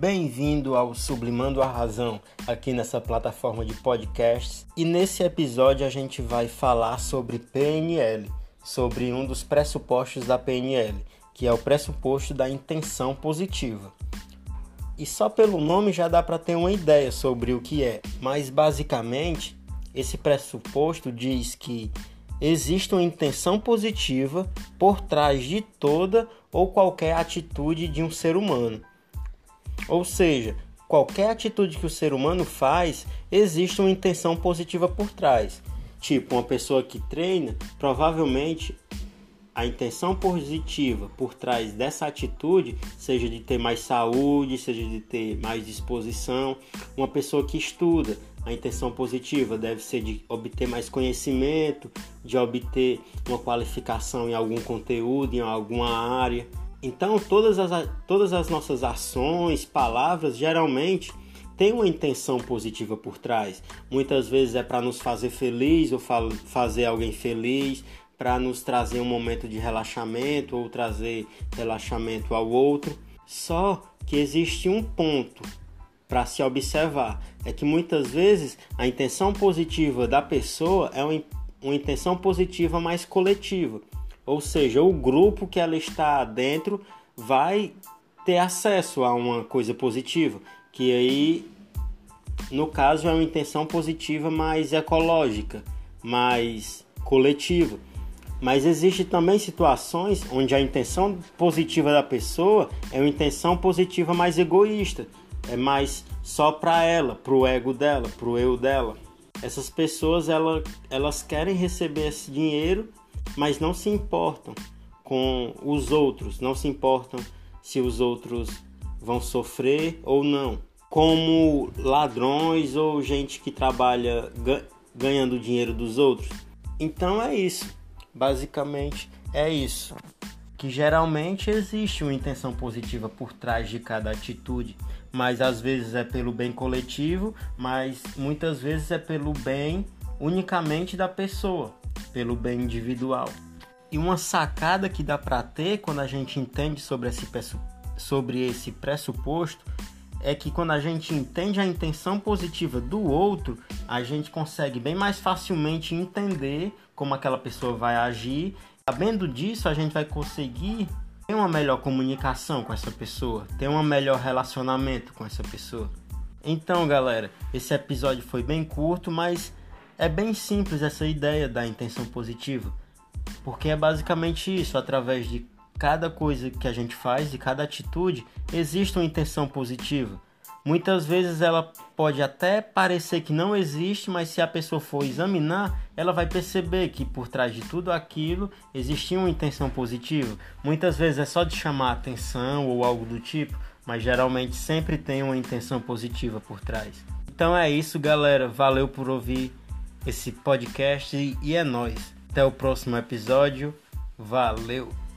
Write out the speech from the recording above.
Bem-vindo ao Sublimando a Razão, aqui nessa plataforma de podcasts. E nesse episódio a gente vai falar sobre PNL, sobre um dos pressupostos da PNL, que é o pressuposto da intenção positiva. E só pelo nome já dá para ter uma ideia sobre o que é, mas basicamente esse pressuposto diz que existe uma intenção positiva por trás de toda ou qualquer atitude de um ser humano. Ou seja, qualquer atitude que o ser humano faz, existe uma intenção positiva por trás. Tipo, uma pessoa que treina, provavelmente a intenção positiva por trás dessa atitude, seja de ter mais saúde, seja de ter mais disposição. Uma pessoa que estuda, a intenção positiva deve ser de obter mais conhecimento, de obter uma qualificação em algum conteúdo, em alguma área. Então, todas as, todas as nossas ações, palavras, geralmente têm uma intenção positiva por trás. Muitas vezes é para nos fazer feliz ou fa fazer alguém feliz, para nos trazer um momento de relaxamento ou trazer relaxamento ao outro. Só que existe um ponto para se observar: é que muitas vezes a intenção positiva da pessoa é uma, uma intenção positiva mais coletiva. Ou seja, o grupo que ela está dentro vai ter acesso a uma coisa positiva, que aí no caso é uma intenção positiva mais ecológica, mais coletiva. Mas existe também situações onde a intenção positiva da pessoa é uma intenção positiva mais egoísta, é mais só para ela, para o ego dela, para o eu dela. Essas pessoas ela, elas querem receber esse dinheiro mas não se importam com os outros, não se importam se os outros vão sofrer ou não. Como ladrões ou gente que trabalha ganhando dinheiro dos outros. Então é isso. Basicamente é isso. Que geralmente existe uma intenção positiva por trás de cada atitude, mas às vezes é pelo bem coletivo, mas muitas vezes é pelo bem unicamente da pessoa pelo bem individual. E uma sacada que dá para ter quando a gente entende sobre esse, sobre esse pressuposto é que quando a gente entende a intenção positiva do outro, a gente consegue bem mais facilmente entender como aquela pessoa vai agir. Sabendo disso, a gente vai conseguir ter uma melhor comunicação com essa pessoa, ter um melhor relacionamento com essa pessoa. Então, galera, esse episódio foi bem curto, mas é bem simples essa ideia da intenção positiva, porque é basicamente isso, através de cada coisa que a gente faz, de cada atitude, existe uma intenção positiva. Muitas vezes ela pode até parecer que não existe, mas se a pessoa for examinar, ela vai perceber que por trás de tudo aquilo existia uma intenção positiva. Muitas vezes é só de chamar atenção ou algo do tipo, mas geralmente sempre tem uma intenção positiva por trás. Então é isso, galera. Valeu por ouvir esse podcast e é nós. Até o próximo episódio. Valeu!